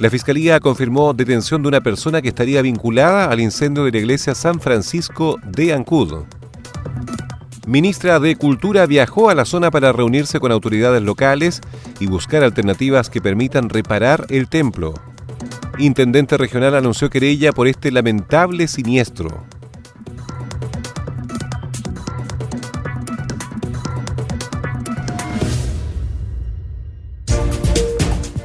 La Fiscalía confirmó detención de una persona que estaría vinculada al incendio de la iglesia San Francisco de Ancud. Ministra de Cultura viajó a la zona para reunirse con autoridades locales y buscar alternativas que permitan reparar el templo. Intendente regional anunció querella por este lamentable siniestro.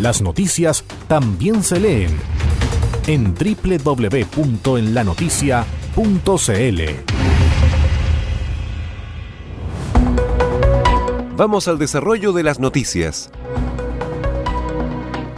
Las noticias también se leen en www.enlanoticia.cl. Vamos al desarrollo de las noticias.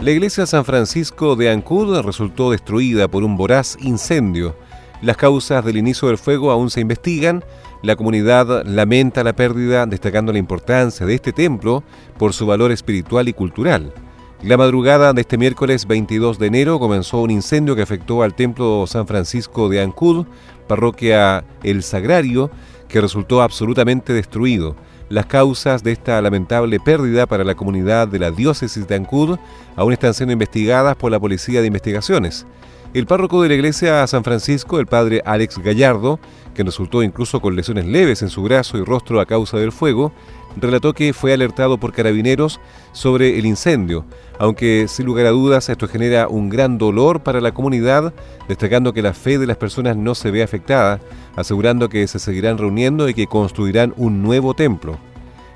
La iglesia San Francisco de Ancud resultó destruida por un voraz incendio. Las causas del inicio del fuego aún se investigan. La comunidad lamenta la pérdida, destacando la importancia de este templo por su valor espiritual y cultural. La madrugada de este miércoles 22 de enero comenzó un incendio que afectó al templo San Francisco de Ancud, parroquia El Sagrario, que resultó absolutamente destruido. Las causas de esta lamentable pérdida para la comunidad de la diócesis de Ancud aún están siendo investigadas por la Policía de Investigaciones. El párroco de la iglesia San Francisco, el padre Alex Gallardo, que resultó incluso con lesiones leves en su brazo y rostro a causa del fuego, relató que fue alertado por carabineros sobre el incendio, aunque sin lugar a dudas esto genera un gran dolor para la comunidad, destacando que la fe de las personas no se ve afectada, asegurando que se seguirán reuniendo y que construirán un nuevo templo.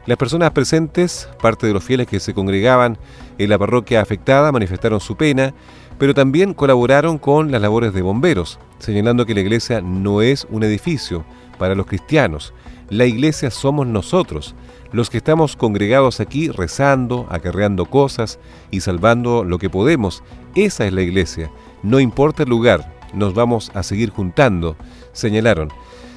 Las personas presentes, parte de los fieles que se congregaban en la parroquia afectada, manifestaron su pena, pero también colaboraron con las labores de bomberos, señalando que la iglesia no es un edificio para los cristianos, la iglesia somos nosotros, los que estamos congregados aquí rezando, acarreando cosas y salvando lo que podemos. Esa es la iglesia. No importa el lugar, nos vamos a seguir juntando, señalaron.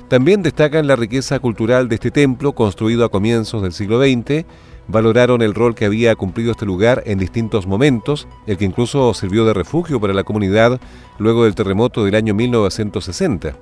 También destacan la riqueza cultural de este templo, construido a comienzos del siglo XX, valoraron el rol que había cumplido este lugar en distintos momentos, el que incluso sirvió de refugio para la comunidad luego del terremoto del año 1960.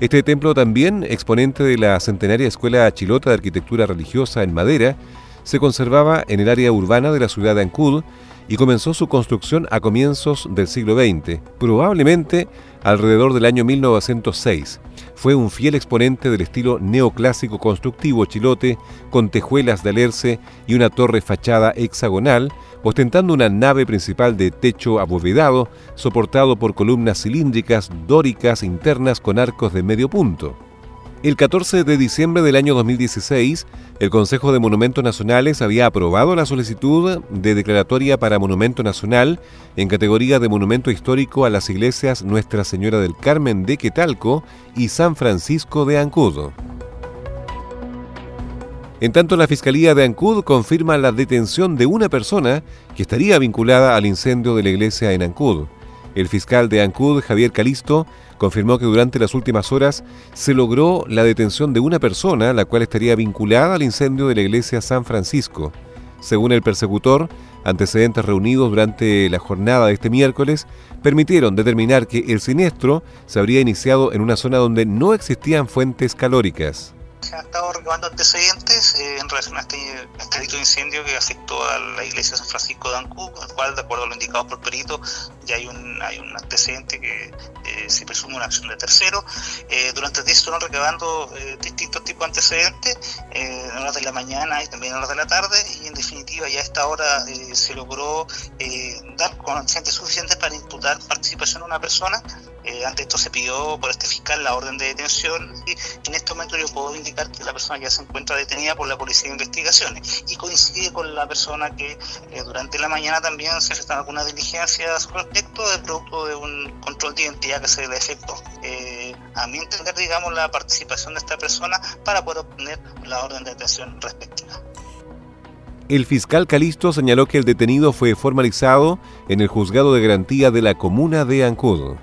Este templo también, exponente de la centenaria Escuela Chilota de Arquitectura Religiosa en madera, se conservaba en el área urbana de la ciudad de Ancud y comenzó su construcción a comienzos del siglo XX, probablemente alrededor del año 1906. Fue un fiel exponente del estilo neoclásico constructivo chilote, con tejuelas de alerce y una torre fachada hexagonal, ostentando una nave principal de techo abovedado, soportado por columnas cilíndricas dóricas internas con arcos de medio punto. El 14 de diciembre del año 2016, el Consejo de Monumentos Nacionales había aprobado la solicitud de declaratoria para Monumento Nacional en categoría de Monumento Histórico a las iglesias Nuestra Señora del Carmen de Quetalco y San Francisco de Ancudo. En tanto, la Fiscalía de Ancud confirma la detención de una persona que estaría vinculada al incendio de la iglesia en Ancud. El fiscal de Ancud, Javier Calisto, confirmó que durante las últimas horas se logró la detención de una persona, la cual estaría vinculada al incendio de la iglesia San Francisco. Según el persecutor, antecedentes reunidos durante la jornada de este miércoles permitieron determinar que el siniestro se habría iniciado en una zona donde no existían fuentes calóricas. Se han estado recabando antecedentes eh, en relación a este, este delito de incendio que afectó a la iglesia de San Francisco de Ancú, el cual, de acuerdo a lo indicado por perito, ya hay un, hay un antecedente que eh, se presume una acción de tercero. Eh, durante el día se fueron recabando distintos tipos de antecedentes, en horas de la mañana y también en horas de la tarde, y en definitiva ya a esta hora se logró dar con antecedentes suficientes para imputar participación a una persona. Ante esto se pidió por este fiscal la orden de detención y en este momento yo puedo indicar que la persona ya se encuentra detenida por la Policía de Investigaciones y coincide con la persona que eh, durante la mañana también se efectuaron algunas diligencias respecto del producto de un control de identidad que se le efectuó. Eh, a mi entender, digamos, la participación de esta persona para poder obtener la orden de detención respectiva. El fiscal Calisto señaló que el detenido fue formalizado en el juzgado de garantía de la comuna de Ancud.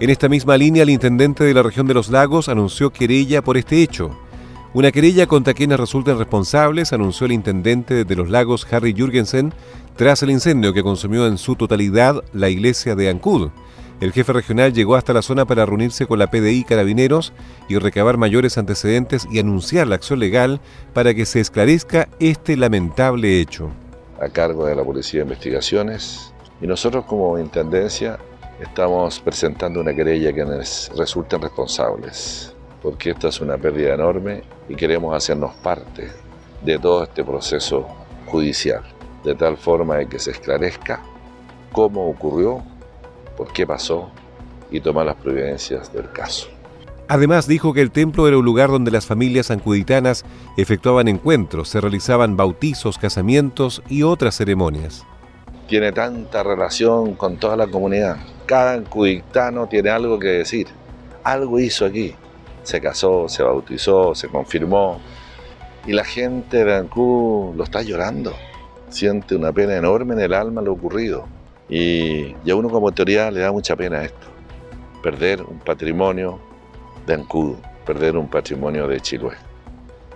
En esta misma línea, el intendente de la región de los lagos anunció querella por este hecho. Una querella contra quienes resulten responsables, anunció el intendente de los lagos Harry Jürgensen, tras el incendio que consumió en su totalidad la iglesia de Ancud. El jefe regional llegó hasta la zona para reunirse con la PDI Carabineros y recabar mayores antecedentes y anunciar la acción legal para que se esclarezca este lamentable hecho. A cargo de la Policía de Investigaciones y nosotros como Intendencia estamos presentando una querella que nos resulten responsables, porque esta es una pérdida enorme y queremos hacernos parte de todo este proceso judicial, de tal forma de que se esclarezca cómo ocurrió, por qué pasó y tomar las providencias del caso. Además dijo que el templo era un lugar donde las familias ancuditanas efectuaban encuentros, se realizaban bautizos, casamientos y otras ceremonias. Tiene tanta relación con toda la comunidad cada cudictano tiene algo que decir. Algo hizo aquí. Se casó, se bautizó, se confirmó. Y la gente de Ancú lo está llorando. Siente una pena enorme en el alma lo ocurrido. Y, a uno como autoridad le da mucha pena esto. Perder un patrimonio de Ancud, perder un patrimonio de Chiloé.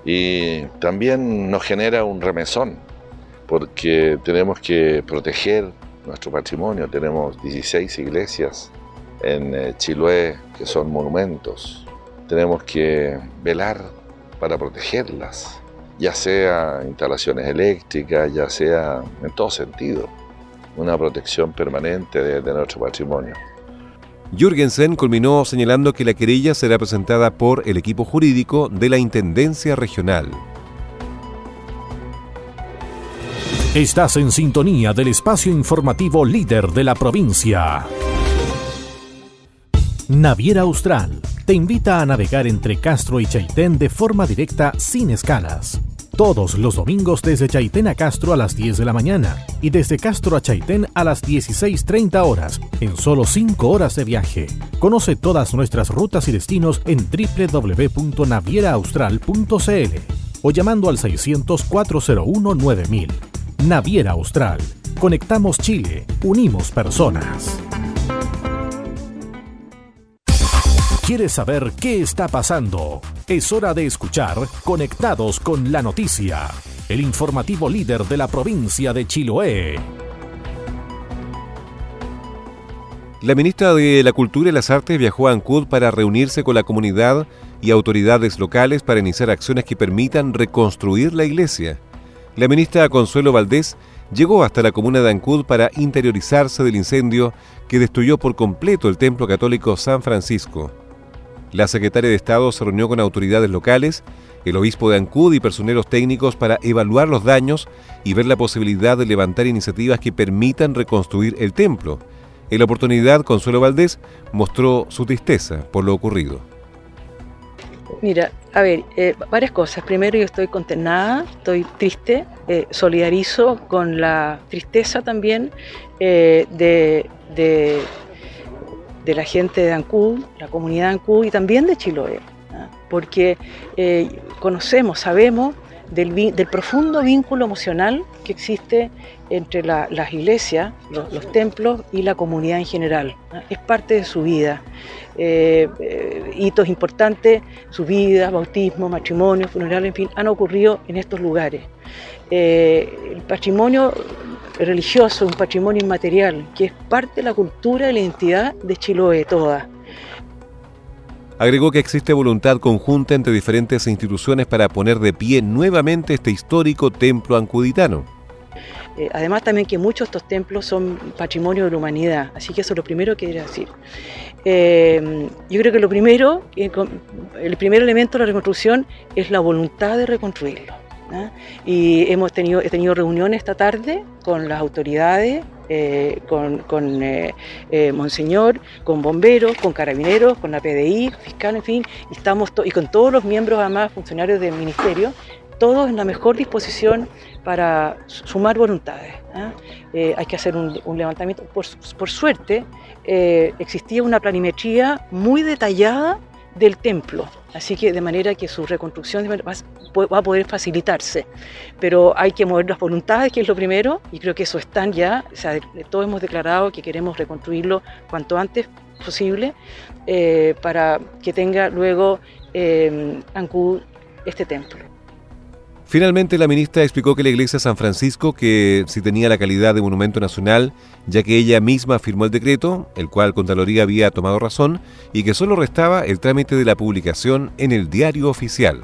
Y también nos genera un remesón, porque tenemos que proteger nuestro patrimonio. Tenemos 16 iglesias en eh, Chiloé que son monumentos. Tenemos que velar para protegerlas, ya sea instalaciones eléctricas, ya sea en todo sentido, una protección permanente de, de nuestro patrimonio. Jürgensen culminó señalando que la querella será presentada por el equipo jurídico de la Intendencia Regional. Estás en sintonía del espacio informativo líder de la provincia. Naviera Austral te invita a navegar entre Castro y Chaitén de forma directa sin escalas. Todos los domingos desde Chaitén a Castro a las 10 de la mañana y desde Castro a Chaitén a las 16.30 horas en solo 5 horas de viaje. Conoce todas nuestras rutas y destinos en www.navieraaustral.cl o llamando al 600 401 9000. Naviera Austral. Conectamos Chile, unimos personas. ¿Quieres saber qué está pasando? Es hora de escuchar Conectados con la Noticia, el informativo líder de la provincia de Chiloé. La ministra de la Cultura y las Artes viajó a Ancud para reunirse con la comunidad y autoridades locales para iniciar acciones que permitan reconstruir la iglesia. La ministra Consuelo Valdés llegó hasta la comuna de Ancud para interiorizarse del incendio que destruyó por completo el templo católico San Francisco. La secretaria de Estado se reunió con autoridades locales, el obispo de Ancud y personeros técnicos para evaluar los daños y ver la posibilidad de levantar iniciativas que permitan reconstruir el templo. En la oportunidad, Consuelo Valdés mostró su tristeza por lo ocurrido. Mira, a ver, eh, varias cosas. Primero, yo estoy contenada, estoy triste, eh, solidarizo con la tristeza también eh, de, de, la gente de Ancud, la comunidad de Ancud y también de Chiloé, porque conocemos, sabemos del, profundo vínculo emocional que existe entre las iglesias, los, templos y la comunidad en general. Es parte de su vida. Eh, eh, hitos importantes, su vida, bautismo, matrimonio, funeral, en fin, han ocurrido en estos lugares. Eh, el patrimonio religioso, un patrimonio inmaterial, que es parte de la cultura y la identidad de Chiloé toda. Agregó que existe voluntad conjunta entre diferentes instituciones para poner de pie nuevamente este histórico templo ancuditano. Eh, además también que muchos de estos templos son patrimonio de la humanidad, así que eso es lo primero que quería decir. Eh, yo creo que lo primero, el primer elemento de la reconstrucción es la voluntad de reconstruirlo. ¿ah? Y hemos tenido, he tenido reuniones esta tarde con las autoridades, eh, con, con Monseñor, con bomberos, con carabineros, con la PDI, fiscal, en fin, y, estamos y con todos los miembros, además, funcionarios del ministerio, todos en la mejor disposición para sumar voluntades. ¿ah? Eh, hay que hacer un, levantamiento. Por, suerte, eh, existía una planimetría muy detallada del templo, así que de manera que su reconstrucción va, a poder facilitarse. Pero hay que mover las voluntades, que es lo primero, y creo que eso están ya, o sea, todos hemos declarado que queremos reconstruirlo cuanto antes posible eh, para que tenga luego Ancud este templo. Finalmente, la ministra explicó que la iglesia San Francisco, que si tenía la calidad de monumento nacional, ya que ella misma firmó el decreto, el cual Contraloría había tomado razón, y que solo restaba el trámite de la publicación en el diario oficial.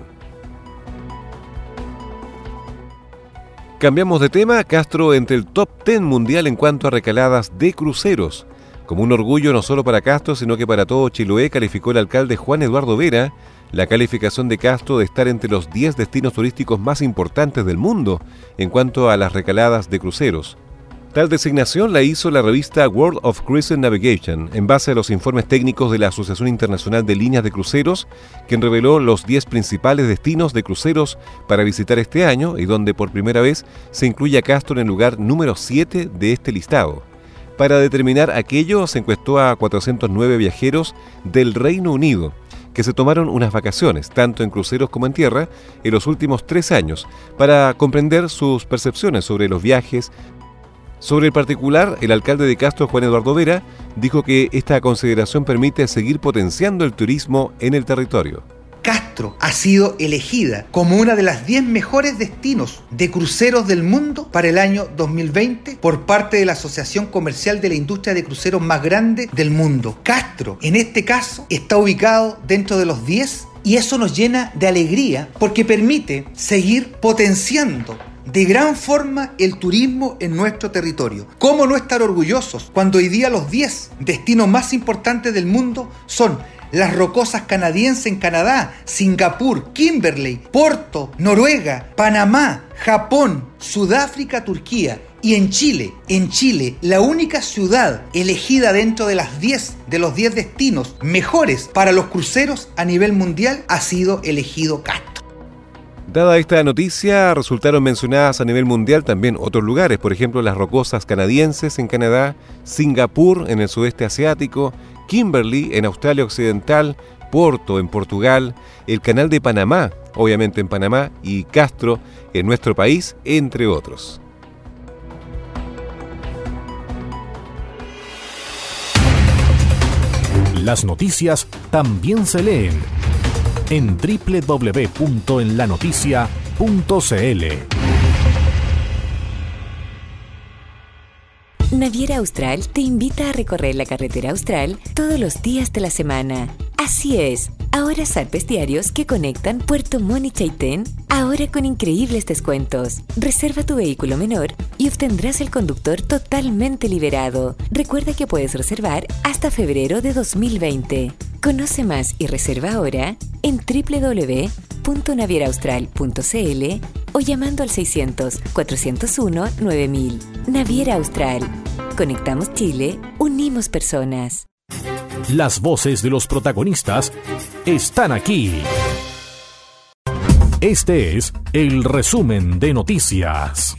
Cambiamos de tema, Castro entre el top 10 mundial en cuanto a recaladas de cruceros. Como un orgullo no solo para Castro, sino que para todo Chiloé, calificó el alcalde Juan Eduardo Vera la calificación de Castro de estar entre los 10 destinos turísticos más importantes del mundo en cuanto a las recaladas de cruceros. Tal designación la hizo la revista World of Cruise Navigation en base a los informes técnicos de la Asociación Internacional de Líneas de Cruceros, quien reveló los 10 principales destinos de cruceros para visitar este año y donde por primera vez se incluye a Castro en el lugar número 7 de este listado. Para determinar aquello se encuestó a 409 viajeros del Reino Unido, que se tomaron unas vacaciones, tanto en cruceros como en tierra, en los últimos tres años, para comprender sus percepciones sobre los viajes. Sobre el particular, el alcalde de Castro, Juan Eduardo Vera, dijo que esta consideración permite seguir potenciando el turismo en el territorio. Castro ha sido elegida como una de las 10 mejores destinos de cruceros del mundo para el año 2020 por parte de la Asociación Comercial de la Industria de Cruceros más grande del mundo. Castro, en este caso, está ubicado dentro de los 10 y eso nos llena de alegría porque permite seguir potenciando de gran forma el turismo en nuestro territorio. ¿Cómo no estar orgullosos cuando hoy día los 10 destinos más importantes del mundo son las rocosas canadienses en Canadá, Singapur, Kimberley, Porto, Noruega, Panamá, Japón, Sudáfrica, Turquía. Y en Chile, en Chile, la única ciudad elegida dentro de las 10 de los 10 destinos mejores para los cruceros a nivel mundial ha sido elegido Castro. Dada esta noticia, resultaron mencionadas a nivel mundial también otros lugares, por ejemplo las rocosas canadienses en Canadá, Singapur en el sudeste asiático, Kimberley en Australia Occidental, Porto en Portugal, el Canal de Panamá, obviamente en Panamá, y Castro en nuestro país, entre otros. Las noticias también se leen en www.enlanoticia.cl. Naviera Austral te invita a recorrer la carretera austral todos los días de la semana. Así es, ahora zarpes diarios que conectan Puerto Montt y Chaitén, ahora con increíbles descuentos. Reserva tu vehículo menor y obtendrás el conductor totalmente liberado. Recuerda que puedes reservar hasta febrero de 2020. Conoce más y reserva ahora en www.navieraaustral.cl o llamando al 600 401 9000. Naviera Austral. Conectamos Chile, unimos personas. Las voces de los protagonistas están aquí. Este es el resumen de noticias.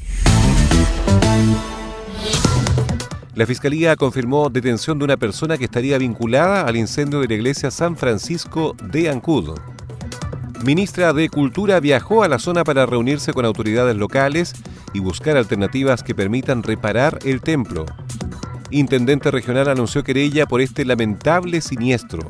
La Fiscalía confirmó detención de una persona que estaría vinculada al incendio de la iglesia San Francisco de Ancud. Ministra de Cultura viajó a la zona para reunirse con autoridades locales y buscar alternativas que permitan reparar el templo. Intendente regional anunció querella por este lamentable siniestro.